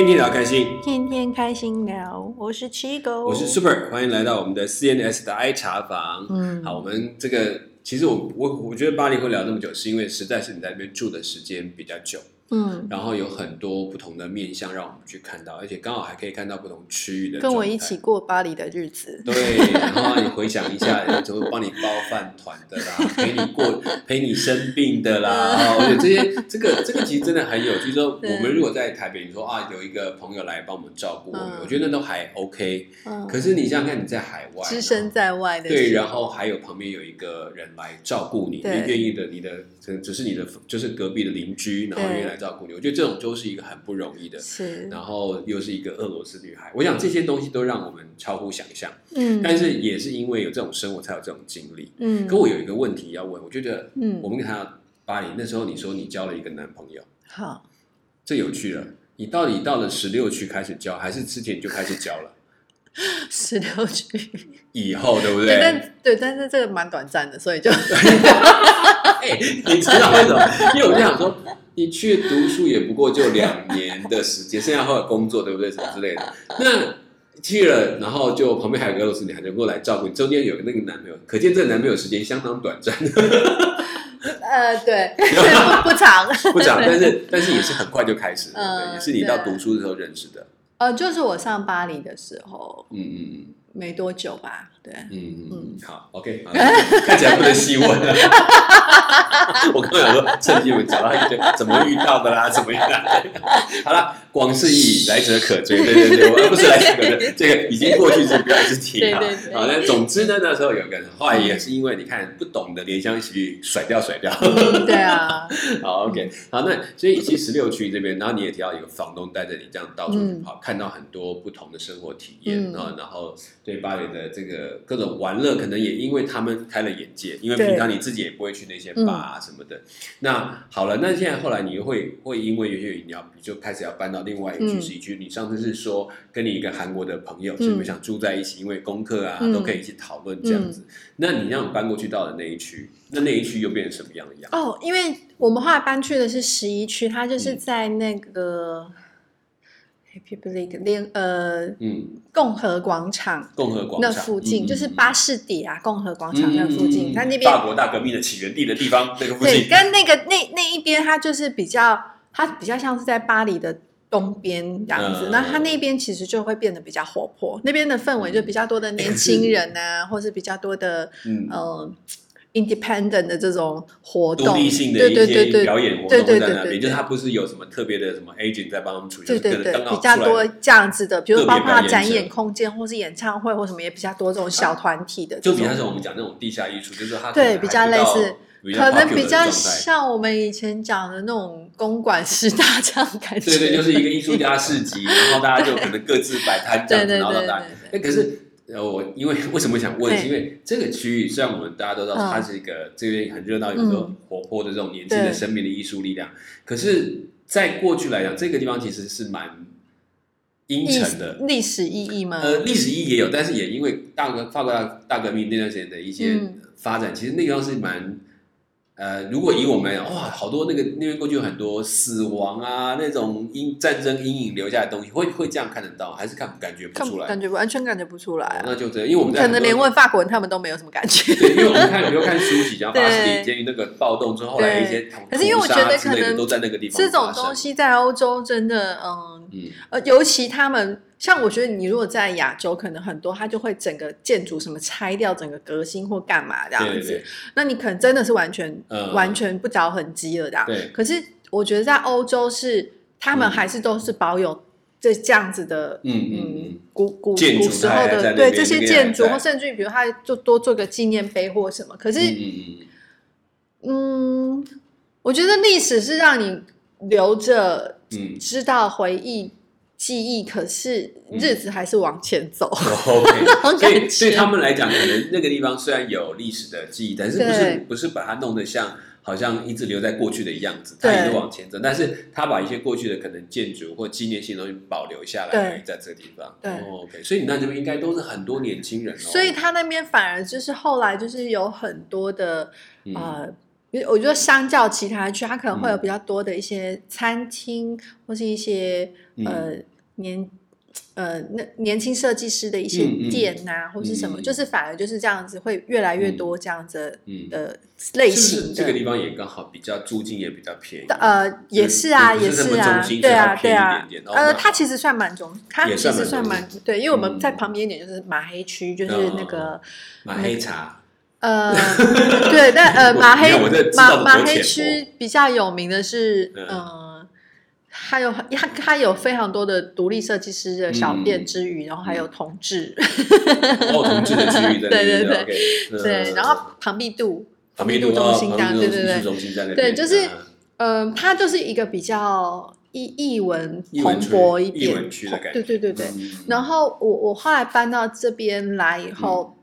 天天聊开心，天天开心聊，我是七狗，我是 Super，欢迎来到我们的 CNS 的 I 茶房。嗯。好，我们这个其实我我我觉得八零后聊这么久，是因为实在是你在那边住的时间比较久，嗯，然后有很多不同的面向让我们去看到，而且刚好还可以看到不同区域的。跟我一起。过巴黎的日子，对，然后你回想一下，有时候帮你包饭团的啦，陪你过陪你生病的啦，哦，我觉得这些这个这个其实真的很有趣。说我们如果在台北，你说啊有一个朋友来帮我们照顾我们，嗯我觉得那都还 OK。嗯，可是你想想看，你在海外，只身在外的对，然后还有旁边有一个人来照顾你，你愿意的，你的可能只是你的就是隔壁的邻居，然后愿意来照顾你。我觉得这种都是一个很不容易的。是，然后又是一个俄罗斯女孩，我想这些东西都让我们超乎想象。嗯，但是也是因为有这种生活，才有这种经历。嗯，可我有一个问题要问，我觉得嗯我们看到巴黎那时候，你说你交了一个男朋友，好，这有趣了。你到底到了十六区开始交，还是之前就开始交了？十六区，以后对不对，对？但对，但是这个蛮短暂的，所以就 哎，你知道为什么？因为我就想说，你去读书也不过就两年的时间，剩下后来工作，对不对？什么之类的。那去了，然后就旁边还有个俄罗斯女孩就过来照顾你，中间有个那个男朋友，可见这个男朋友时间相当短暂，呃，对，不不长，不长，但是但是也是很快就开始也是你到对读书的时候认识的。呃，就是我上巴黎的时候嗯嗯没多久吧，对，嗯嗯嗯嗯，好，OK，好看起来不能细问了。我刚刚想说，趁机我们找到一堆怎么遇到的啦，怎么遇到的。好了，广示意来者可追，对对对，我 不是来者可追，这个已经过去式，不要一直提啊。对对对好，那总之呢，那时候有个人，后来也是因为你看不懂的怜香惜玉，甩掉甩掉。嗯对啊，好，OK，好，那所以其实十六区这边，然后你也提到有个房东带着你这样到处嗯跑，看到很多不同的生活体验嗯啊，然后对巴黎的这个各种玩乐，可能也因为他们开了眼界，因为平常你自己也不会去那些吧啊什么的。那好了，那现在后来你会会因为有些你要你就开始要搬到另外一区嗯十一区，你上次是说跟你一个韩国的朋友，嗯是不是想住在一起，因为功课啊嗯都可以一起讨论这样子？那你让搬过去到了那一区，那那一区又变成什么样的样子？哦，因为我们后来搬去的是十一区，它就是在那个 Happy Public 联呃嗯，共和广场共和广那场附近，嗯就是嗯巴士底啊，共和广场那附嗯近，它那边法国大革命的起源地的地方那个附对，近，跟那个那那一边，它就是比较，它比较像是在巴黎的东边这样子。嗯。那它那边其实就会变得比较活泼，那边的氛围就比较多的年轻人啊，或是比较多的嗯，呃 independent 的这种活动，独立性的对一些表演活对动在那边，就是它不是有什么特别的什么 agent 在帮他们处理，对对对比较多这样子的，比如包括他展演空间或是演唱会或什么也比较多这种小团体的，就比较像我们讲那种地下艺术，就是它可能对比较类似可能比较像我们以前讲的那种公馆师大这样感觉。对对，就是一个艺术家市集，然后大家就可能各自摆摊这样子，然后大家。可是呃，我因为 为什么想问，是因为这个区域虽然我们大家都知道嗯它是一个这边很热闹、有时候嗯活泼的这种年轻的生命的艺术力量，可是，在过去来讲，这个地方其实是蛮阴沉的。历史意义吗？呃，历史意义也有，但是也因为大革法国大大革命那段时间的一些嗯发展，其实那个地方是蛮。呃，如果以我们哇，好多那个那边过去有很多死亡啊，那种阴战争阴影留下来的东西，会会这样看得到，还是看感觉不出来？感觉完全感觉不出来啊。那就这样，因为我们在可能连问法国人他们都没有什么感觉。对，因为我们看，比如看书籍，讲 对巴士底监狱那个暴动之后，后来一些可是因为我觉得可能都在那个地方这种东，西在欧洲真的，嗯嗯，呃，尤其他们像我觉得你如果在亚洲，可能很多它就会整个建筑什么拆掉，整个革新或干嘛这样子。对对对，那你可能真的是完全、嗯完全不着痕迹了这样。对可是我觉得在欧洲是他们嗯还是都是保有这这样子的。嗯嗯嗯，古古古时候的对这些建筑，或甚至于比如他就多做个纪念碑或什么，可是嗯嗯嗯嗯，我觉得历史是让你留着嗯知道回忆、记忆，可是日子还是往前走。嗯，OK，所以对他们来讲，可能那个地方虽然有历史的记忆，但是不是不是把它弄得像好像一直留在过去的样子，它对也是往前走，但是他把一些过去的可能建筑或纪念性的东西保留下来在这个地方。对哦，OK，所以你那这边应该都是很多年轻人哦，所以他那边反而就是后来就是有很多的嗯呃我觉得相较其他区，它可能会有比较多的一些餐厅，或是一些嗯。呃年呃那年轻设计师的一些嗯嗯。店呐、或是什么，嗯。就是反而就是这样子，会越来越多这样子嗯，的类型的。这个地方也刚好比较租金也比较便宜？呃，也是啊，也是啊对啊，对啊呃，那它其实算蛮中，它其实算蛮中对，因为我们嗯。在旁边一点就是马黑区，就是嗯那个马黑茶，呃，对，但呃，我马黑马马黑区比较有名的是，嗯。呃，它有它它有非常多的独立设计师的小店嗯之余，然后还有同志，哦，同志的区域在那 对对对。嗯。对，然后庞毕度旁边度中心对对对，中心在那边，对就是嗯。嗯，它就是一个比较艺艺文蓬勃一点艺文区的感觉对对对。对。嗯。然后我我后来搬到这边来以后，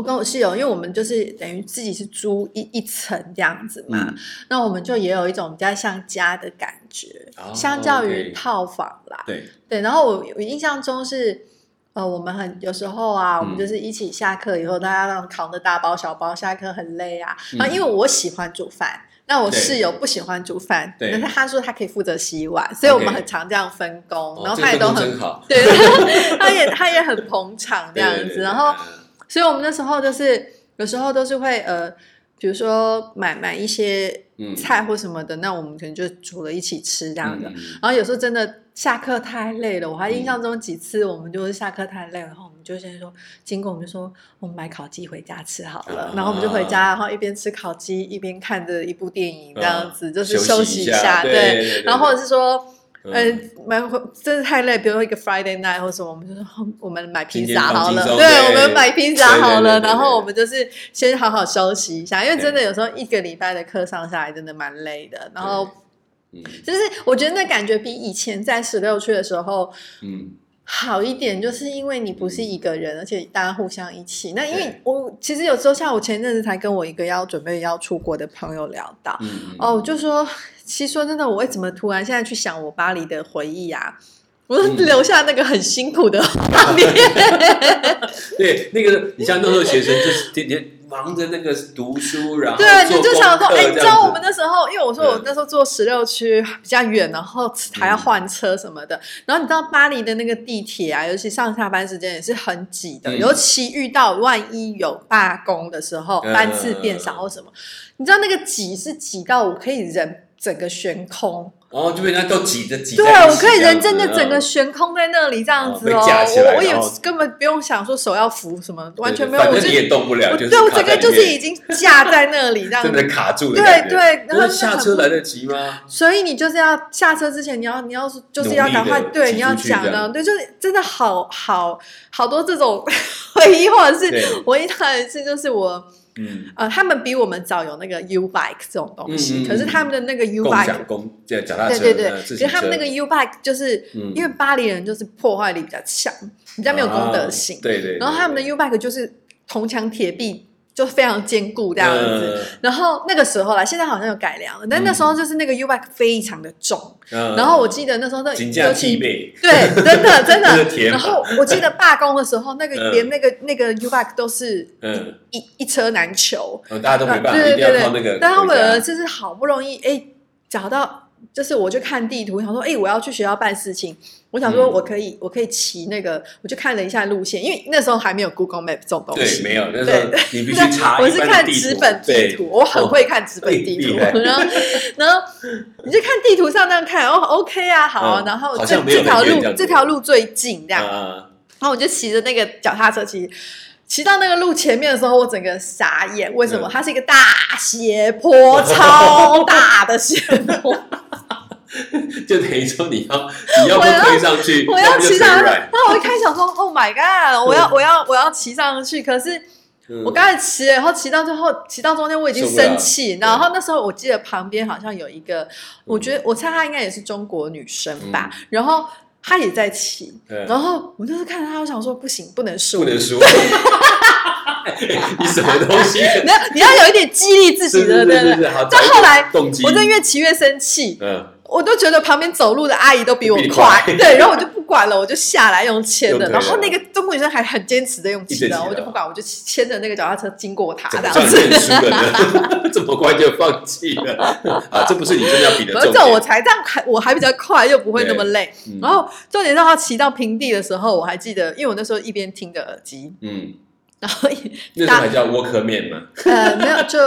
我跟我室友，因为我们就是等于自己是租一一层这样子嘛，嗯那我们就也有一种比较像家的感觉，哦相较于套房啦。对，对，然后我我印象中是。呃，我们很有时候啊，我们嗯就是一起下课以后，大家那种扛着大包小包，下课很累啊。嗯然后因为我喜欢煮饭，那我室友不喜欢煮饭，对但是他说他可以负责洗碗，所以我们很常这样分工，哦然后 他也都很对，他也他也很捧场这样子，然后嗯所以我们那时候就是有时候都是会呃，比如说买买一些嗯。菜或什么的，那我们可能就煮了一起吃这样的。然后有时候真的下课太累了，我还印象中几次我们就是下课太累了，然后我们就先说，经过我们就说我们买烤鸡回家吃好了，啊。然后我们就回家，然后一边吃烤鸡一边看着一部电影这样子，就是休休息息一下对。然后或者是说。嗯。呃，买真的太累，比如说一个 Friday night 或什么，我们就说哦我们买披萨好了，对，我们买披萨好了，然后我们就是先好好休息一下，因为真的有时候一个礼拜的课上下来真的蛮累的，然后嗯。就是我觉得那感觉比以前在十六区的时候嗯。好一点，就是因为你不是一个人，而且大家互相一起。那因为我其实有时候像我前阵子才跟我一个要准备要出国的朋友聊到，嗯哦，就说，其实说真的，我为什么突然现在去想我巴黎的回忆啊？我留下那个很辛苦的画面，对，那个你像那时候学生就是天天忙着那个读书，然后对，你就想说，哎，你知道我们那时候，因为我说我嗯那时候坐十六区比较远，然后还要换车什么的，然后你知道巴黎的那个地铁啊，尤其上下班时间也是很挤的，嗯。尤其遇到万一有罢工的时候，嗯班次变少或什么，你知道那个挤是挤到我可以人整个悬空。然后就被人家都挤着挤在对，我可以人真的整个嗯悬空在那里这样子哦我我也根本不用想说手要扶什么，完全没有，我就反正你也动不了，对我整个就是已经架在那里这样子，真的卡住了对。对，然后那下车来得及吗？所以你就是要下车之前，你要你要是就是要赶快对，你要讲的，对，就是真的好好好多这种 回忆，或者是对我一到一次就是我嗯，呃，他们比我们早有那个 U bike 这种东西，嗯嗯嗯。可是他们的那个 U 共 bike 享公这脚踏车，对对对，可呃自行车。是他们那个 U bike 就是、嗯。因为巴黎人就是破坏力比较强，比较没有公德心，啊对对，对然后他们的 U bike 就是铜墙铁壁，就非常坚固这样子。嗯然后那个时候啦，现在好像有改良了，但那时候就是那个 U bike 非常的重。嗯然后我记得那时候那金价尤其对，真的真 那个的。铁马然后我记得罢工的时候，那个嗯连那个那个 U bike 都是嗯，一一车难求。嗯大家都没办法，一定对对对对要靠那个。但他们就是好不容易哎找到，就是我就看地图，想说哎我要去学校办事情，我想说嗯。我可以、我可以骑那个，我就看了一下路线，因为那时候还没有 Google Map 这种东对西，没有，那时候对你必须查我是看纸本地图，我很会看纸本哎地图，然后然后你就看地图上那样看，哦，OK 啊，好啊，嗯然后好这这条路这条路最近这样，啊，然后我就骑着那个脚踏车骑，骑到那个路前面的时候，我整个傻眼。为什么？嗯。它是一个大斜坡，超大的斜坡，就等于说你要你要不我要推上去，我要骑上去。腿软然后我一开始想说，Oh my god，我要我要我要骑上去。可是嗯我刚才骑，然后骑到最后，骑到中间我已经生气。然后那时候我记得旁边好像有一个，我觉得我猜她应该也是中国女生吧。然后她也在骑，嗯然后我就是看着她，我想说不行，不能输，不能输。你什么东西？你要你要有一点激励自己的，对对对。是是，好。到后来，我真的越骑越生气，嗯我都觉得旁边走路的阿姨都比我快，快。对，然后我就不管了，我就下来用牵的，然后那个中国女生还很坚持的用骑的，我就不管，我就牵着那个脚踏车经过她这样子。这么快就放弃了？啊？这不是你真的要比的反正重点。我才这样还我还比较快，又不会那么累。嗯。然后重点让他骑到平地的时候，我还记得，因为我那时候一边听着耳机，嗯，然后一那时候还叫沃克面嘛，呃没有就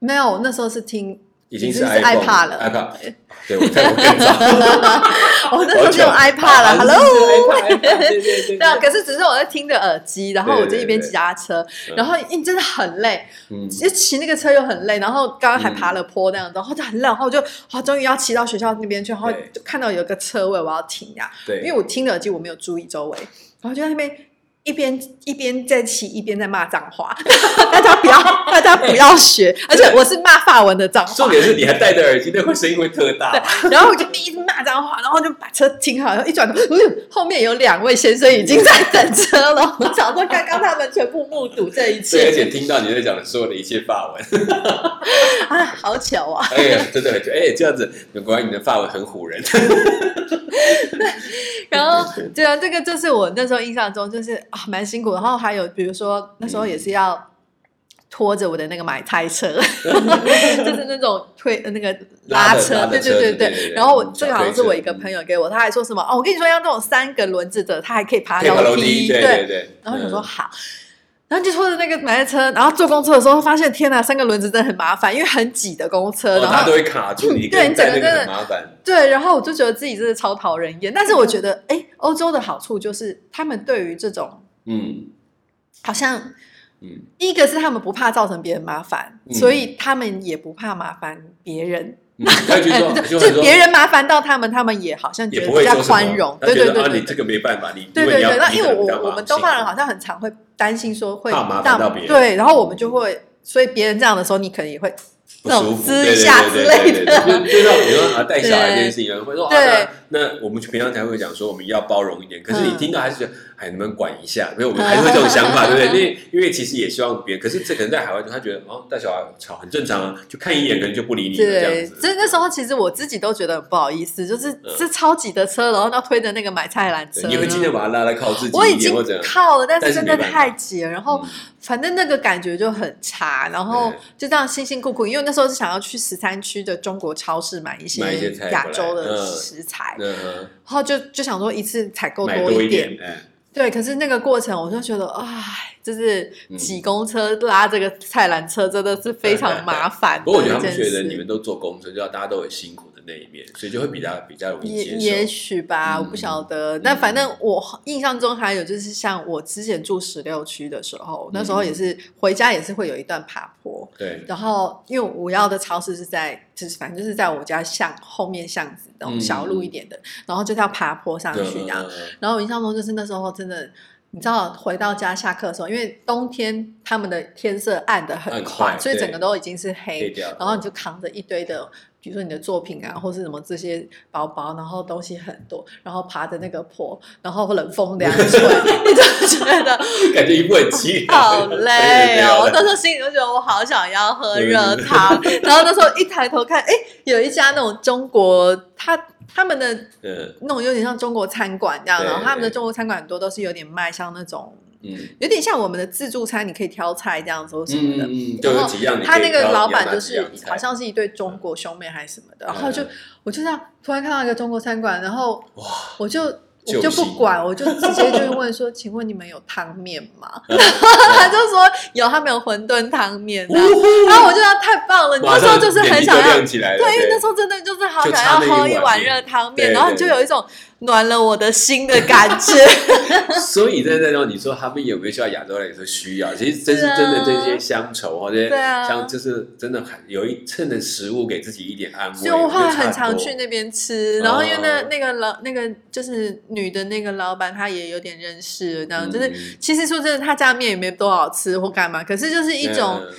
没有，那时候是听已经是 iPad 了。iPad，对我在我更早，我那时候是用 iPad 了啊，Hello。对啊，可是只是我在听着耳机，然后我就一边骑脚踏车，然后因为真的很累，嗯。其实骑那个车又很累，然后刚刚还爬了坡那样子，然后就很累，然后我就啊，终于要骑到学校那边去，然后就看到有一个车位，我要停呀，对，因为我听着耳机，我没有注意周围，然后就在那边一边一边在骑，一边在骂脏话，大家不要，大家不要学，而且我是骂法文的脏话重，点是你还戴着耳机，那会声音会特大。然后我就一直骂脏话，然后就把车停好，然后一转头，嗯，后面有两位先生已经在等车了。我想说，刚刚他们全部目睹这一对，而且切，听到你在讲的所有的一切法文，啊，好巧啊！哎呀，真的很哎，这样子，果然你的法文很唬人。然后，对啊，这个就是我那时候印象中就是啊，蛮辛苦。然后还有，比如说那时候也是要拖着我的那个买菜车，就是那种推呃那个 拉的车，对对对对然后我嗯这个好像是我一个朋友给我，他还说什么哦，我跟你说要那种三个轮子的，他还可以爬楼梯，梯，对对对。然后我想说嗯好，然后就拖着那个买菜车，然后坐公车的时候发现天哪，三个轮子真的很麻烦，因为很挤的公车，哦，然后它都会卡住你，对你整个真的很麻烦。对，然后我就觉得自己真的超讨人厌。但是我觉得，哎，欧洲的好处就是他们对于这种嗯。好像。嗯，第一个是他们不怕造成别人麻烦，嗯。所以他们也不怕麻烦别人。嗯他 就是别人麻烦到他们，他们也好像觉也得比较宽容。他对对对你这个没办法，你对对对，那因为我我们东方人好像很常会担心说会怕麻烦到别人。对，然后我们就会，所以别人这样的时候，你可能也会不那种舒服，对一下之类的。对对对对对就就像比如说啊带小孩这件事情，会说啊，对那那我们平常才会讲说我们要包容一点，可是你嗯。听到还是觉得哎，能不能管一下？没有我们还是会这种想法，对不对？因为因为其实也希望别人，可是这可能在海外，他觉得哦带小孩吵很正常啊，就看一眼可能就不理你了这对样，子。所以那时候其实我自己都觉得很不好意思，就是嗯是超级的车，然后要推着那个买菜篮车，你会尽量把它拉来靠自己我已经靠了，但是真的太挤了，然后嗯反正那个感觉就很差，然后就这样辛辛苦苦，因为那时候是想要去十三区的中国超市买一买一些菜亚洲的食材，那然后就就想说一次采购多一点，哎，对，可是那个过程我就觉得，哎，就是嗯挤公车拉这个菜篮车真的是非常麻烦不过我觉得。他们觉得你们都坐公车，就要大家都很辛苦的那一面，所以就会比较比较容易也接受。也许吧，嗯我不晓得。但反正我印象中还有就是，像我之前住十六区的时候，那时候也是回家也是会有一段爬坡。对，然后，因为我要的超市是在，就是反正就是在我家巷后面巷子那种小路一点的，然后就是要爬坡上去这样。然后我印象中就是那时候真的，你知道回到家下课的时候，因为冬天他们的天色暗的很暗快，快所以整个都已经是黑黑然后你就扛着一堆的。比如说你的作品啊，或是什么这些包包，然后东西很多，然后爬着那个坡，然后冷风凉吹，你就觉得 感觉一步很凄凉，好 累哦！我那时候心里就觉得我好想要喝热汤，然后那时候一抬头看，哎，有一家那种中国，他他们的嗯那种有点像中国餐馆这样，然后他们的中国餐馆很多都是有点卖像那种，嗯。有点像我们的自助餐，你可以挑菜这样子或什么的。嗯嗯，就有几样你可以他那个老板就是好像是一对中国兄妹还是什么的，然后就嗯我就这样突然看到一个中国餐馆，然后哇，我就我就不管，我就直接就问说：“请问你们有汤面吗？”嗯 他就说有，他们有馄饨汤面啊。然后我就说太棒了，你那时候就是很想要对，因为那对时候真的就是好想要喝一碗热汤面，然后你就有一种暖了我的心的感觉。所以在这种你说他们有没有需要亚洲人也是需要，其实真是真的这些乡愁或者对啊像就是真的很有一趁的食物给自己一点安慰，所以我后来很常去那边吃，然后因为那哦那个老那个就是女的那个老板，她也有点认识了，这样、就是嗯。其实说真的，她家面也没多好吃或干嘛，可是就是一种，嗯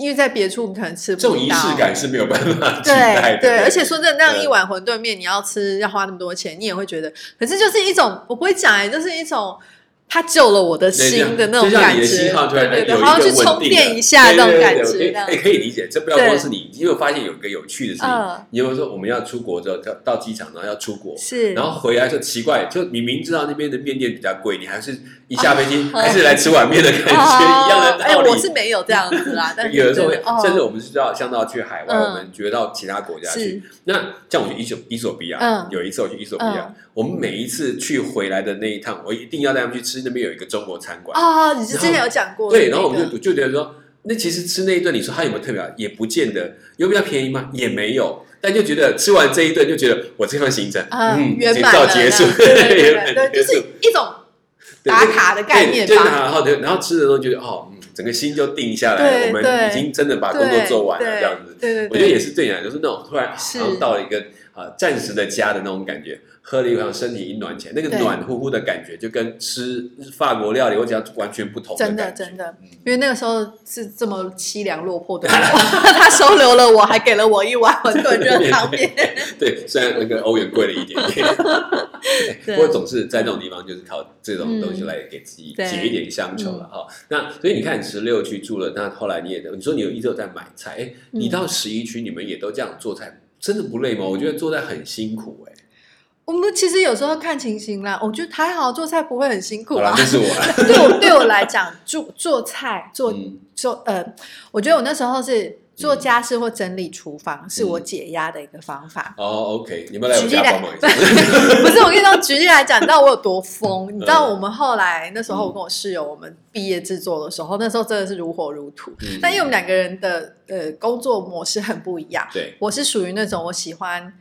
因为在别处你可能吃不到这种仪式感是没有办法取代的，对对，而且说真的，那样一碗馄饨面你要吃要花那么多钱，你也会觉得，可是就是一种我不会讲哎、就是一种他救了我的心的那种感觉，对对对，好像去充电一下那种感觉，哎，可以理解。这不要光是你，你有发现有一个有趣的事情嗯，你有没有说我们要出国之后到到机场，然后要出国，是，然后回来就奇怪，就你明知道那边的面店比较贵，你还是一下飞机还是来吃碗面的感觉，一样的哎，道理。我是没有这样子啦，但是 有的时候甚至我们是到像到去海外，嗯我们觉得到其他国家去。那像我去伊索伊索比亚嗯，有一次我去伊索比亚嗯，我们每一次去回来的那一趟，我一定要带他们去吃那边有一个中国餐馆。啊，你是之前有讲过对，然后我们就就觉得说，那其实吃那一顿，你说它有没有特别好？也不见得，有比较便宜吗？也没有。但就觉得吃完这一顿，就觉得我这趟行程，啊嗯，节 圆满结束，对对对对，对就是一种对打卡的概念对，就吧。然后对，然后吃的时候觉得哦，嗯，整个心就定下来了，我们已经真的把工作做完了，这样子。对对对，我觉得也是对你来说，就是那种突然好是像到了一个啊暂时的家的那种感觉，喝了一碗身体一暖起来，那个暖乎乎的感觉，就跟吃法国料理或者完全不同真的。真的。嗯，因为那个时候是这么凄凉落魄的我，他收留了我，还给了我一碗馄饨热汤面。对，虽然那个欧元贵了一点点，不过总是在那种地方就是靠这种东西来给自己解一点乡愁了哈。那所以你看，十六去住了，那后来你也你说你有一直有在买菜，哎，你嗯。到十一区你们也都这样做菜，真的不累吗？我觉得做菜很辛苦哎。我们其实有时候看情形啦，我觉得还好，做菜不会很辛苦啦是我。对我对我来讲，做做菜做嗯做呃，我觉得我那时候是做家事或整理厨房，是我解压的一个方法。哦，OK，你们来举例来。不是我跟你说，举例来讲，你知道我有多疯？你知道嗯我们后来那时候，我跟我室友，我们毕业制作的时候，那时候真的是如火如荼。嗯但因为我们两个人的呃工作模式很不一样，对，我是属于那种我喜欢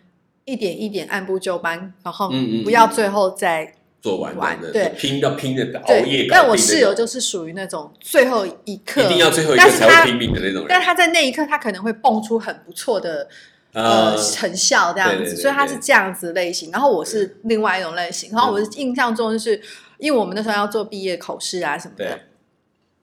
一点一点按部就班，然后不要最后再做完的完对拼到拼的熬对夜。但我室友就是属于那种最后一刻一定要最后一才会拼命的那种人。但他在那一刻，他可能会蹦出很不错的呃呃，成效这样子，对对对所以他是这样子类型。然后我是另外一种类型。然后我是印象中就是，因为我们那时候要做毕业口试啊什么的对。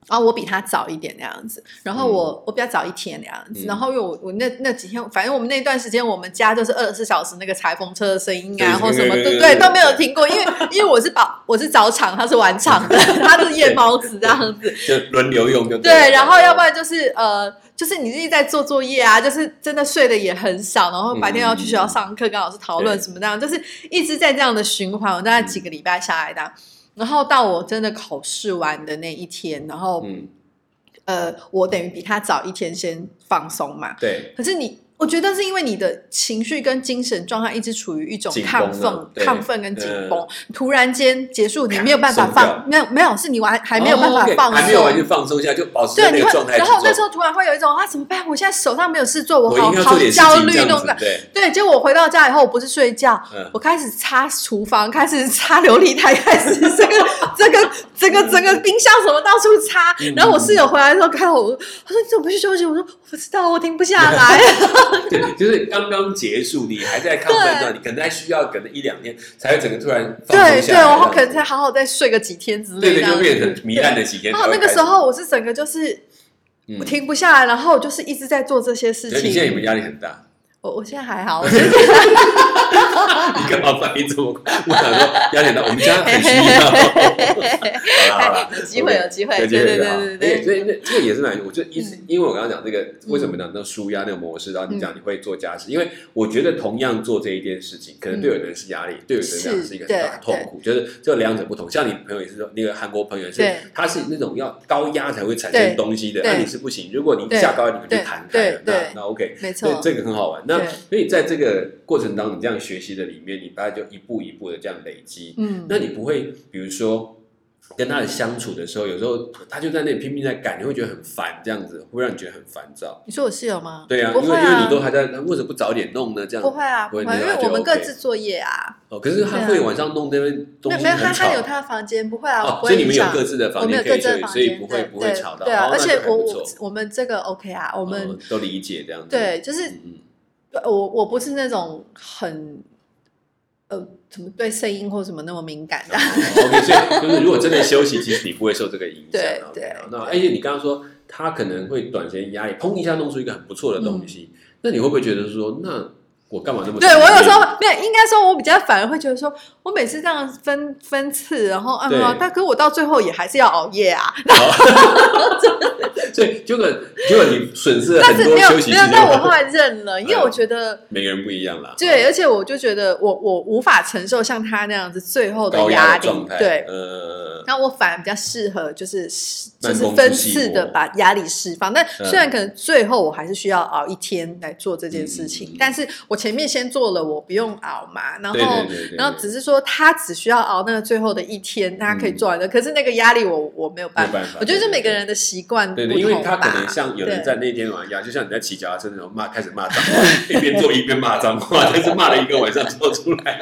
然后我比他早一点那样子，然后我、我比较早一天那样子，嗯。然后因为我我那那几天，反正我们那段时间，我们家就是二十四小时那个裁缝车的声音啊，或什么，对对都没有停过，因为因为我是早我是早场，他是晚场的，他是夜猫子这样子，就轮流用就。对，对然后要不然就是呃，就是你自己在做作业啊，就是真的睡的也很少，然后白天要去学校上课，跟老师讨论什么那样，就是一直在这样的循环。我大概几个礼拜下来的，然后到我真的考试完的那一天，然后、嗯，呃，我等于比他早一天先放松嘛。对，可是你，我觉得是因为你的情绪跟精神状态一直处于一种亢啊奋、亢奋跟紧嗯绷，突然间结束，你没有办法放，没有没有，是你完还没有办法放松，还没有完全放松下，就保持那你会个状态然后那时。候突然会有一种啊，怎么办？我现在手上没有事做，我我好好焦虑那种感。，对，对，结果我回到家以后，我不是睡觉，嗯我开始擦厨房，开始擦琉璃台，开始这个这个这个整个冰箱什么到处擦。嗯然后我室友回来的时候看到我，他说你怎么不去休息？我说我不知道，我停不下来。对，就是刚刚结束，你还在亢奋状，你可能还需要可能一两天才会整个突然放对对，松下来然后可能才好好再睡个几天之类的对对。就变成糜烂的几天才然后。那个时候我是整个就是嗯我停不下来，然后我就是一直在做这些事情。你现在有没有压力很大？我我现在还好，你干嘛反应这么快？我想说压力很大，我们家很需要。有机会有机会，有机会对对对对对。所以那这个也是蛮，我就一直嗯因为我刚刚讲这个为什么讲那舒压那个模式，然后你讲你会做家事，因为我觉得同样做这一件事情，可能对有的人是压力，对有的人是一个很大的痛苦，就是这两者不同。像你朋友也是说，那个韩国朋友是，他是那种要高压才会产生东西的，那你是不行。如果你对下高压，你们就弹开了，那那 OK。没错，对这个很好玩。那所以在这个过程当中，你这样学习的里面，你大概就一步一步的这样累积。嗯，那你不会，比如说跟他的相处的时候，有时候他就在那里拼命在赶，你会觉得很烦，这样子会让你觉得很烦躁。你说我室友吗？对啊，因为因为你啊，都还在，为什么不早点弄呢？这样不会啊，不会，因为我们各自作业啊，哦，可是他会晚上弄那边东没有没有，他他有他的房间，不会啊，哦，所以你们有。各自的房间所以不会不会吵到。对啊，哦而且我我们这个 OK 啊，我们哦都理解这样子。对，就是嗯，嗯我我不是那种很呃怎么对声音或什么那么敏感的。哦 OK，所以就是如果真的休息，其实你不会受这个影响。对那而且你刚刚说他可能会短时间压力，砰一下弄出一个很不错的东西，那你会不会觉得说，那我干嘛那么对我有时候候没有，应该说，我比较反而会觉得说，我每次这样分分次，然后啊对，但可我到最后也还是要熬夜啊。所以结果结果你损失了但很多是没有没有休息时，间。但我后来认了，因为我觉得。每个人不一样啦，对，而且我就觉得我我无法承受像他那样子最后的压力对，呃，那我反而比较适合就是就是分次的把压力释放，但嗯虽然可能最后我还是需要熬一天来做这件事情，但是我前面先做了，我不用熬嘛，然后对对对对，然后只是说他只需要熬那个最后的一天，他可以做完的。可是那个压力我我没有办法，我觉得是对对每个人的习惯不对对，因为同他可能吧。像有人在那天晚上压，就像你在骑脚踏车那种骂，开始骂脏话，一边做一边骂脏话，但是骂了一个晚上做出来。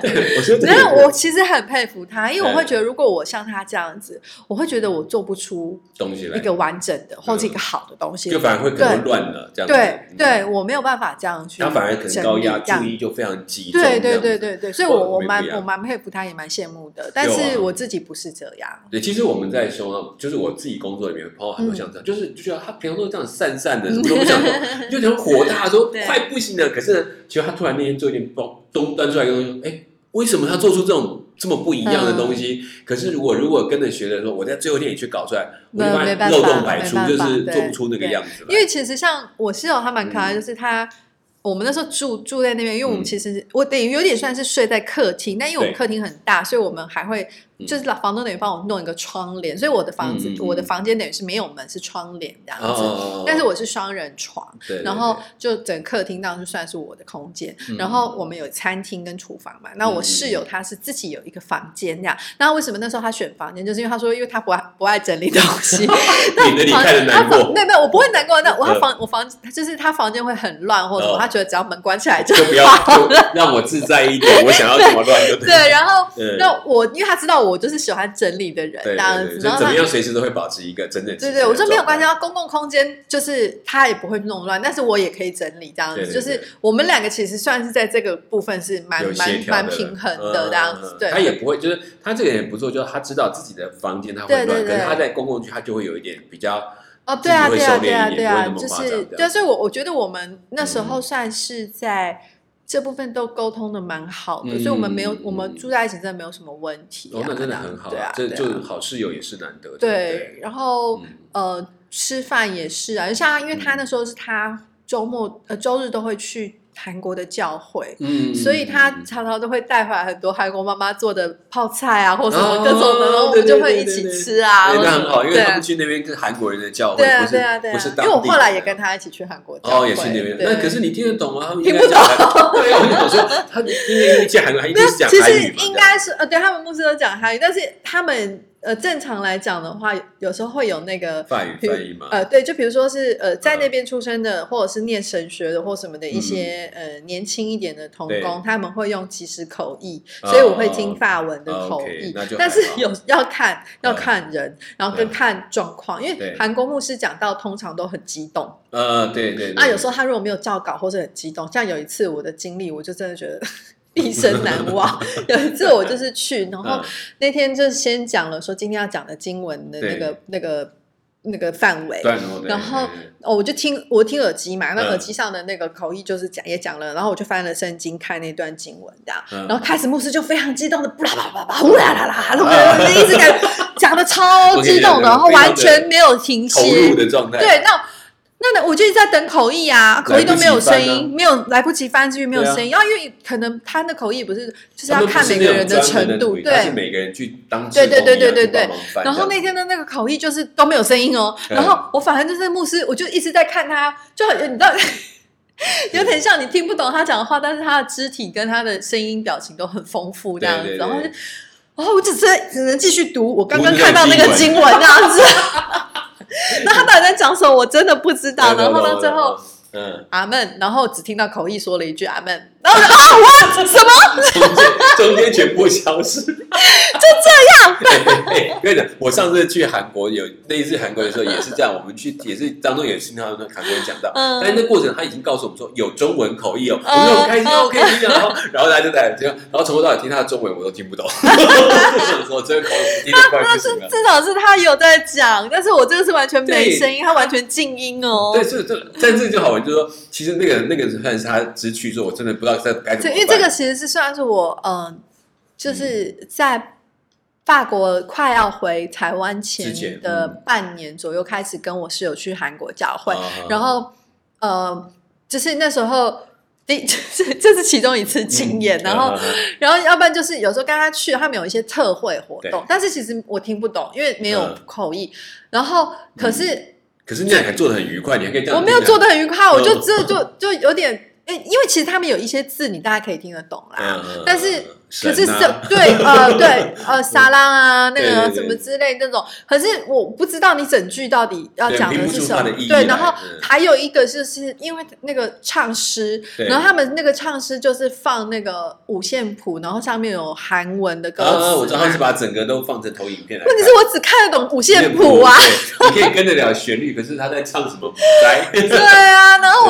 对，我觉得这个然后我其实很佩服他，因为我会嗯觉得，如果我像他这样子，我会觉得我做不出东西来一个完整的或者一个好的东西。就反而会可能乱了这样子。对嗯对，我没有办法这样去他反而可能高压，注意就非常集中。对对对对对，所以我我蛮我蛮佩服他，也蛮羡慕的。但是我自己不是这样，对，其实我们在说，就是我自己工作里面碰到很多像这样，就是就觉得他平常都是这样散散的，什么都不想做，就很火大，说快不行了。可是呢，其实他突然那天做一点东东端出来一个东西，说哎，为什么他做出这种这么不一样的东西？可是如果如果跟着学的说，我在最后一天也去搞出来，我就发现没办法漏洞百出，就是做不出那个对样子来。因为其实像我室友他蛮可爱，嗯就是他。我们那时候住住在那边，因为我们嗯其实、我等于有点算是睡在客厅，但因为我们客厅很大，所以我们还会嗯就是老房东等于帮我弄一个窗帘，所以我的房子、我的房间等于是没有门，是窗帘这样子。哦但是我是双人床，对，对然后就整个客厅当然就算是我的空间，嗯然后我们有餐厅跟厨房嘛。那我室友他是自己有一个房间这样。那为什么那时候他选房间，就是因为他说，因为他不爱不爱整理东西。你的离开的他难过，房没有没有，我不会难过。那我他嗯房我房就是他房间会很乱或者什么，哦他觉得只要门关起来就就不要就让我自在一点，我想要怎么乱就对。然后嗯那我因为他知道我就是喜欢整理的人对这样对对，子，然后他就怎么样随时都会保持一个整整齐对对，我说没有关系，啊，公共空间就是他也不会弄乱，但是我也可以整理这样子，对对对就是我们两个其实算是在这个部分是蛮有协蛮调的蛮平衡的这样子嗯，对。他也不会，就是他这个人也不错，就是他知道自己的房间他会乱，对对对可是他在公共区他就会有一点比较哦，对啊，对啊，对啊，对啊，就是对啊，所以我我觉得我们那时候嗯。算是在这部分都沟通的蛮好的，嗯所以我们没有嗯我们住在一起真的没有什么问题那真的很好对啊，这就好室友也是难得的，对，然后嗯。呃，吃饭也是啊，就像因为他那时候是他周末呃周日都会去韩国的教会，嗯，所以他嗯常常都会带回来很多韩国妈妈做的泡菜啊，或什么哦各种的，然后我们就会一起吃啊。那很好，因为他们去那边跟韩国人的教会，对啊对啊对啊不是，因为我后来也跟他一起去韩国教会，哦，也去那边。那可是你听得懂吗？他们听不应该讲韩 对啊，我就想说，他因为因为讲韩国，他一定是讲其实韩语嘛。应该是呃，对他们牧师都讲韩语，但是他们呃正常来讲的话，有时候会有那个法语翻译嘛。呃，对，就比如说是呃，在嗯。那边出生的，或者是念神学的，或什么的一些、呃年轻一点的童工，他们会用即时口译，哦所以我会听法文的哦口译但是有要看要嗯看人，然后跟嗯。看状况，因为对。韩国牧师讲到通常都很激动，呃，对对。啊，对。有时候他如果没有照稿或者很激动，像有一次我的经历，我就真的觉得毕生难忘。有一次我就是去，然后嗯。那天就先讲了说今天要讲的经文的那个那个那个范围，然后哦，我就听我听耳机嘛，那嗯。耳机上的那个口译就是讲也讲了，然后我就翻了圣经看那段经文这样，嗯。然后开始牧师就非常激动的，巴拉巴拉巴拉，呼啦啦啦，然后一直讲讲的超激动的，然后完全没有停投歇。对，那。那那我就一直在等口译啊，口译都没有声音，没有来不及翻进去，没有声音。然后因为可能他的口译不是，就是要看每个人的程度，对。是对。每个人去当对对对对对对然后那天的那个口译就是都没有声音哦，嗯。然后我反正就是牧师，我就一直在看他，就很你知道，有点像你听不懂他讲的话，但是他的肢体跟他的声音表情都很丰富这样子，对对对。然后就，然后我只是只能继续读我刚刚看到那个经经文这样子。那他到底在讲什么？我真的不知道。然后到最后，嗯，阿门，然后只听到口译说了一句阿门，然后啊，我什么？中间全部消失，就这样。哎，跟你讲，我上次去韩国有那一次韩国的时候也是这样，我们去 也是当中也是听到那韩国人讲到，嗯但是那过程他已经告诉我们说有中文口译哦，我嗯们就很开心哦，可以听讲，然后然后他就在这样，然后从头到尾听他的中文我都听不懂，我说这个口语听得快不行了。至少是他有在讲，但是我这个是完全没声音，他完全静音哦。对，是这，但这就好玩，就是说，其实那个那个算是他直去说，我真的不知道该该怎对，么办。因为这个其实是算是我嗯，就是在法国快要回台湾前前的嗯半年左右开始跟我室友去韩国教会，啊然后呃，就是那时候第这这是其中一次经验，然后。啊然后，要不然就是有时候跟他去，他们有一些特惠活动，但是其实我听不懂，因为没有嗯口译。然后，可是可是那样还做的很愉快，你还可以这样。我没有做的很愉快，我就嗯这就就有点，诶，因为其实他们有一些字你大家可以听得懂啦，嗯，但是可是神啊对呃 对呃沙拉啊那对对对个什么之类那种，可是我不知道你整句到底要对讲的是什出它的意义。么对，然后嗯还有一个就是因为那个唱诗，对然后他们那个唱诗就是放那个五线谱，然后上面有韩文的歌词啊，嘛。我知道他是把整个都放成投影片来看。问题是我只看得懂五线谱啊。对，你可以跟得了旋律，可是他在唱什么 来？对啊，然后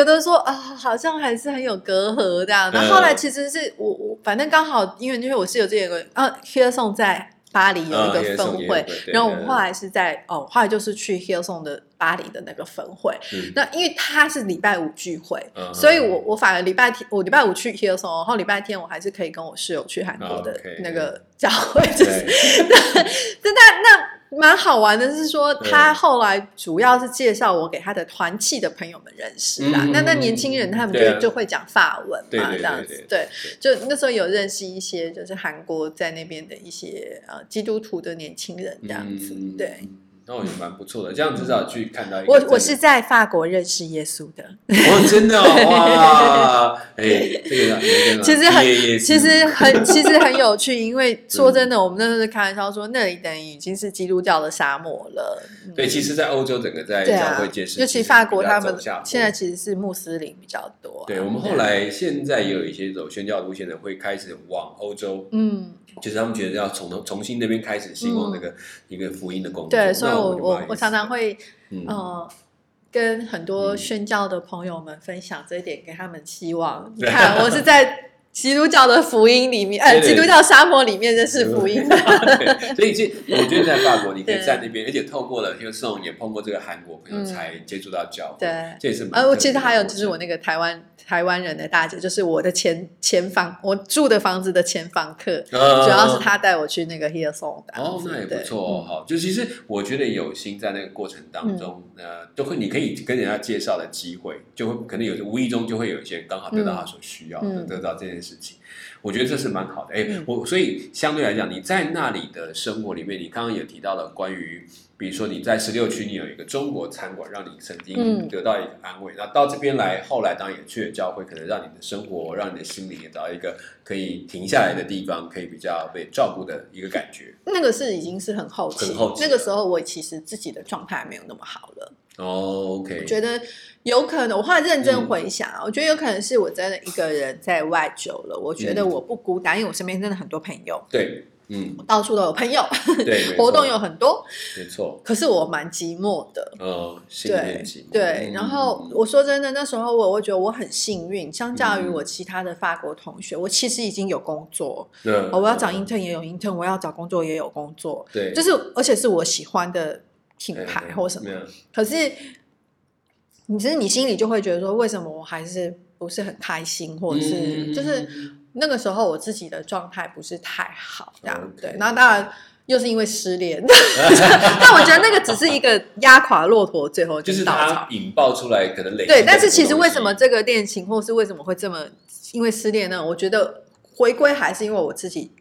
觉得说啊，好像还是很有隔阂这样。然后后来其实是我我反正刚好因为因为我是有这个啊 Here Song 在巴黎有一啊个分会。然后我们后来是在哦，后来就是去 Here Song 的巴黎的那个分会。嗯。那因为他是礼拜五聚会，嗯所以我我反而礼拜天我礼拜五去 Here Song，然后礼拜天我还是可以跟我室友去韩国的那个教会，就是对。但那那蛮好玩的是说，嗯他后来主要是介绍我给他的团契的朋友们认识啦。嗯那那年轻人他们就、就会讲法文嘛，这样子。对对，就那时候有认识一些就是韩国在那边的一些呃基督徒的年轻人这样子。嗯对，那我也蛮不错的，这样至少去看到一个。我我是在法国认识耶稣的。哦，真的哦哇，哎，这个有一个 其实很其实很其实很有趣，因为 说真的，我们那时候开玩笑说，那里等于已经是基督教的沙漠了。嗯对，其实，在欧洲整个在教会界，是，尤其法国，他们现在其实是穆斯林比较多啊、对，我们后来现在也有一些走宣教路线的，会开始往欧洲，嗯，就是他们觉得要从头重新那边开始，希望那个一个福音的工作。对，所以那我我我常常会嗯。呃跟很多嗯。宣教的朋友们分享这一点，给他们希望。你看，我是在基督教的福音里面，呃，基督教沙漠里面认识福音 的。所以其我觉得在法国，你可以在那边，而且透过了 Hillsong 也碰过这个韩国朋友，嗯才接触到教会。对，这也是蛮呃，我其实还有就是我那个台湾台湾人的大姐，就是我的前前房，我住的房子的前房客，呃主要是她带我去那个 Hillsong 的。哦，那也不错哦。就其实我觉得有心在那个过程当中，呃，都会你可以跟人家介绍的机会，就会可能有无意中就会有一些刚好得到他所需要的，嗯得到这件事情。我觉得这是蛮好的。哎、嗯我所以相对来讲，你在那里的生活里面，你刚刚也提到了关于，比如说你在十六区，你有一个中国餐馆，让你曾经嗯得到一个安慰。那、到这边来，后来当然也去了教会，可能让你的生活，让你的心灵也找到一个可以停下来的地方，可以比较被照顾的一个感觉。那个是已经是很后期，很后期那个时候我其实自己的状态没有那么好了。哦，OK，我觉得有可能，我后来认嗯。真回想啊，我觉得有可能是我真的一个人在外久了，我觉得嗯。我不孤单，因为我身边真的很多朋友，对，嗯，我到处都有朋友，对，活动有很多，没错，可是我蛮寂寞的。呃，心里面对对，嗯。然后嗯。我说真的，那时候我我觉得我很幸运，相较于嗯。我其他的法国同学，我其实已经有工作，嗯哦我要找嗯。intern 也有 intern，我要找工作也有工作，对，就是而且是我喜欢的品牌或什么可是，你其实你心里就会觉得说，为什么我还是不是很开心，或者是、嗯就是那个时候我自己的状态不是太好，这样对。然后当然又是因为失恋，但我觉得那个只是一个压垮骆驼最后就是它。引爆出来可能累对，但是其实为什么这个恋情，或是为什么会这么因为失恋呢？我觉得回归还是因为我自己，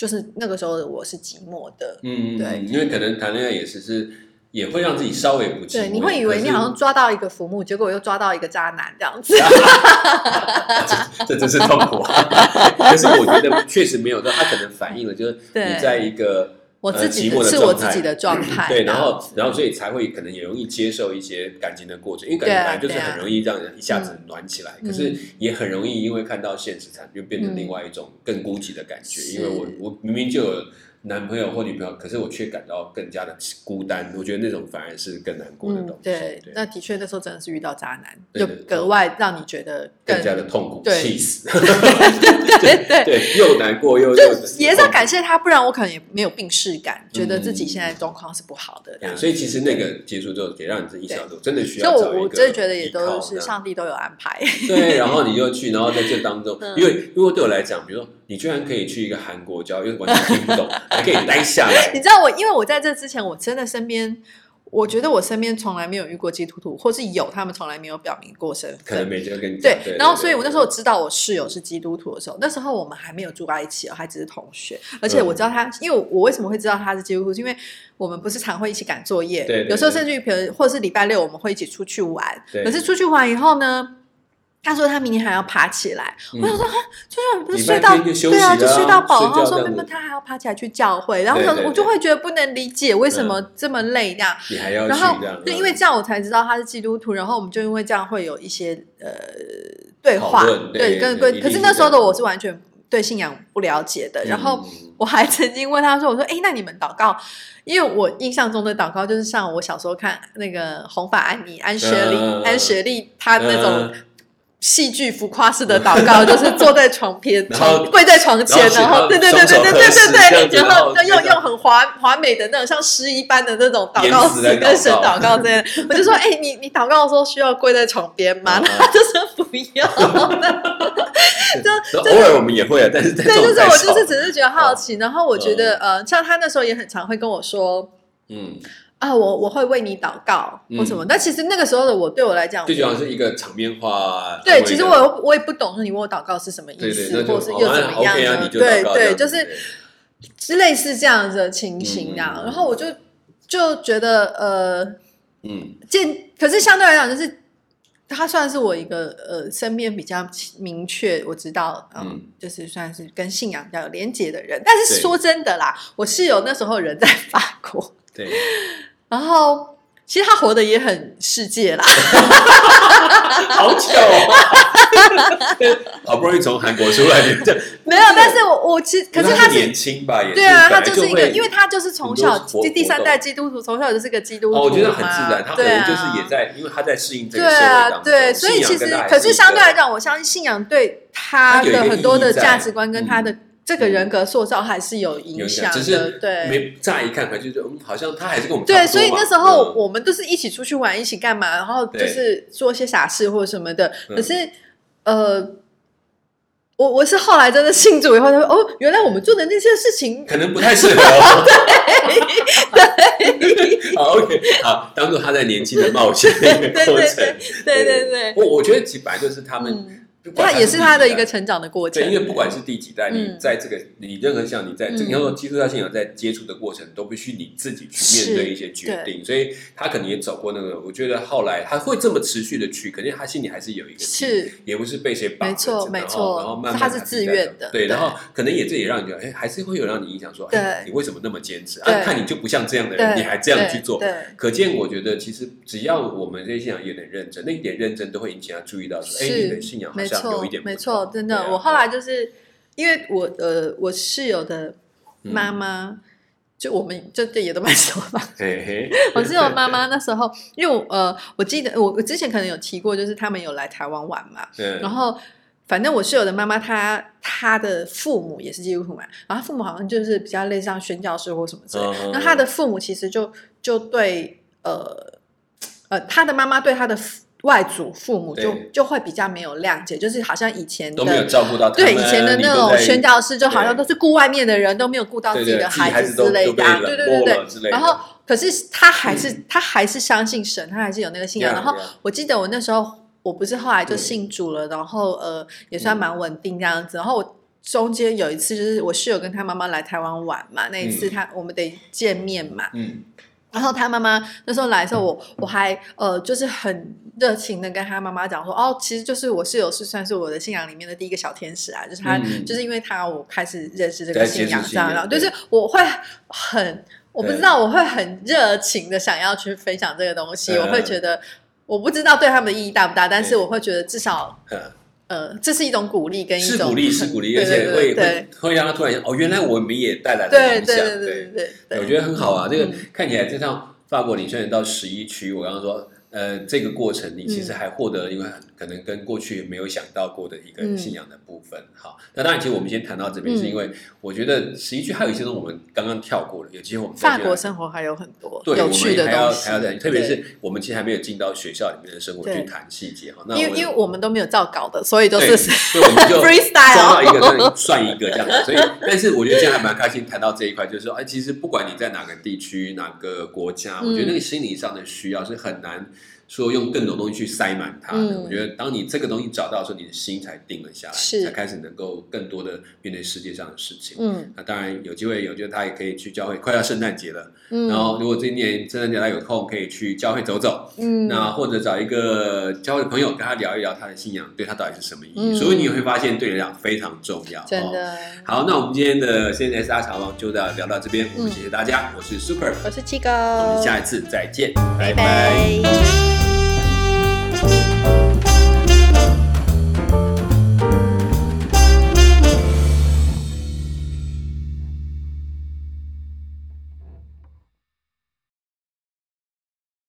就是那个时候的我是寂寞的，嗯，对嗯因为可能谈恋爱也是是也会让自己稍微不寂寞对，你会以为你好像抓到一个浮木，结果又抓到一个渣男这样子。像 这真是痛苦啊。可是我觉得确实没有，但他可能反映了就是你在一个我自己是我自己的状态，对，然后然后所以才会可能也容易接受一些感情的过程，因为感情本来就是很容易让人一下子暖起来，嗯可是也很容易因为看到现实，才就变成另外一种更孤寂的感觉。是因为我我明明就有男朋友或女朋友，可是我却感到更加的孤单，我觉得那种反而是更难过的东西。，嗯对，那的确那时候真的是遇到渣男，就对对格外让你觉得更更加的痛苦，对气死，对对。对，又难过又就又也是要感谢他，不然我可能也没有病逝感，觉得自己现在状况是不好的。对所以其实那个结束之后，也让你自己意识到，真的需所以要找一个我我真的觉得也都是上帝都有安排。对，然后你就去，然后在这当中，嗯因为因为对我来讲，比如说你居然可以去一个韩国教，因为完全听不懂，还可以待下来，你知道我，因为我在这之前，我真的身边，我觉得我身边从来没有遇过基督徒，或是有他们从来没有表明过身份可能没这个跟你讲对，然后所以我那时候知道我室友是基督徒的时候，那时候我们还没有住在一起哦，还只是同学。而且我知道他，因为我为什么会知道他是基督徒，是因为我们不是常会一起赶作业，对对对有时候甚至于比如或者是礼拜六我们会一起出去玩。对可是出去玩以后呢？他说他明天还要爬起来，嗯我想说啊，出去玩不是睡到对啊，就睡到饱。睡觉他说那这样子。么他还要爬起来去教会，然后我就会觉得不能理解为什么这么累这样。你还要。去然后就因为嗯这样我才知道他是基督徒，然后我们就因为这样会有一些呃对话对跟跟可是那时候的我是完全对信仰不了解的，然后嗯。我还曾经问他说：“我说，哎，那你们祷告？因为我印象中的祷告就是像我小时候看那个红发安妮、安雪莉、嗯安雪莉她那种嗯戏剧浮夸式的祷告，就是坐在床边，然后床跪在床前，然后对对对对对对对然后然后用用很华华美的那种像诗一般的那种祷告词跟神祷告。这样，我就说：哎，你你祷告的时候需要跪在床边吗？他就说不要。然后偶尔我们也会啊，但是对，就是我就是只是觉得好奇，然后我觉得呃，像他那时候也很常会跟我说嗯，啊，我我会为你祷告或什么，但其实那个时候的我对我来讲，最主要是一个场面化。对，其实我我也不懂说你问我祷告是什么意对对，思，或是又怎么样对对，就是是类似这样子的情形这样，嗯嗯嗯然后我就就觉得呃，嗯见，可是相对来讲就是。他算是我一个呃身边比较明确，我知道，嗯，嗯就是算是跟信仰比较有连结的人。但是对说真的啦，我室友那时候人在法国，对，然后其实他活得也很世界啦，好巧哦，好不容易从韩国出来没有。但是我我其实可是他是年轻吧，也对啊，他就是一个，因为他就是从小就第第三代基督徒，从小就是个基督徒，哦，我觉得很自然，他可能就是啊也在，因为他在适应这对个社会啊，对，所以其实跟可是相对来讲，我相信信仰对他的很多的价值观跟他的嗯这个人格塑造还是有有影影响，的，对。没乍一看，可能就觉得嗯，好像他还是跟我们差对，所以那时候嗯我们都是一起出去玩，一起干嘛，然后就是做些傻事或者什么的。嗯可是，呃，我我是后来真的信主以后，他说哦，原来我们做的那些事情，可能不太适合哦。好，OK，好，当做他在年轻的冒险过程。对对对，我我觉得其实本来就是他们，他也是他的一个成长的过程。对，。因为不管是第几代，你嗯。在这个你任何像你在这嗯个，要说基督教信仰在接触的过程，都必须你自己去面对一些决定，所以他可能也走过那个。我觉得后来他会这么持续的去，肯定他心里还是有一个是，也不是被谁绑没错着没错然后慢慢他是自愿的。对，然后可能也这也让你觉得，哎，还是会有让你影响说，哎，你为什么那么坚持？啊，看你就不像这样的人，你还这样去做，对，可见，我觉得其实只要我们这些信仰有点认真，那一点认真都会引起他注意到说，哎，你的信仰好没像有错一点，没错，真的。啊我后来就是因为我呃，我室友的嗯妈妈，就我们就这也都蛮熟嘛。我室友妈妈那时候，因为我呃，我记得我我之前可能有提过，就是他们有来台湾玩嘛，嗯然后。反正我室友的妈妈，她她的父母也是基督徒嘛，然后她父母好像就是比较类似像宣教师或什么之类那她的父母其实就就对呃呃，她的妈妈对她的父外祖父母就就会比较没有谅解，就是好像以前都没有的照顾到他们，对以前的那种宣教师，就好像都是顾外面的人，都没有顾到自己的孩子之类的啊，对对对对。然后，可是他还是、他还是相信神，他还是有那个信仰。Yeah, 然后我记得我那时候，我不是后来就嗯信主了，然后呃也算蛮稳定这样子。然后我中间有一次，就是我室友跟他妈妈来台湾玩嘛，那一次嗯他、我们得见面嘛。嗯然后他妈妈那时候来的时候，我我还呃就是很热情的跟他妈妈讲说，哦，其实就是我室友是算是我的信仰里面的第一个小天使啊，就是他、嗯。就是因为他我开始认识这个信仰，这样，然后就是我会很我不知道，我会很热情的想要去分享这个东西，嗯。我会觉得我不知道对他们的意义大不大，但是我会觉得至少嗯呃这是一种鼓励跟一种是鼓励，是鼓励，而且会会会让他突然想，哦，原来我们也带来了影响，对对对对我觉得很好啊。这个嗯。看起来就像法国，你虽然到十一区，我刚刚说，呃，这个过程你其嗯。实还获得了，因为可能跟过去没有想到过的一个嗯。信仰的部分。好，那当然，其实我们先谈到这边，嗯。是因为我觉得十一区还有一些东西我们刚刚跳过了，有机会我们再法国生活还有很多对，有趣的还要还要再，特别是我们其实还没有进到学校里面的生活去谈细节哈。那因为因为我们都没有照稿的，所以都对，是 所以我们就 freestyle 抓到一个算算一个这样子，所以但是我觉得现在还蛮开心谈到这一块，就是说，哎，其实不管你在哪个地区、哪个国家，嗯我觉得那个心理上的需要是很难说用更多东西去塞满它。嗯。我觉得当你这个东西找到的时候，你的心才定了下来，是。才开始能够更多的面对世界上的事情。嗯。那当然有机会，有觉得他也可以去教会，快要圣诞节了，嗯，然后如果今年圣诞节他有空，可以去教会走走。嗯。那或者找一个教会的朋友跟他聊一聊他的信仰对他到底是什么意义，嗯。所以你也会发现对你来讲非常重要。哦。真的，好，那我们今天的 CNS 茶王就到聊到这边，我们嗯谢谢大家，我是 Super，我是七哥，我们下一次再见，拜。拜拜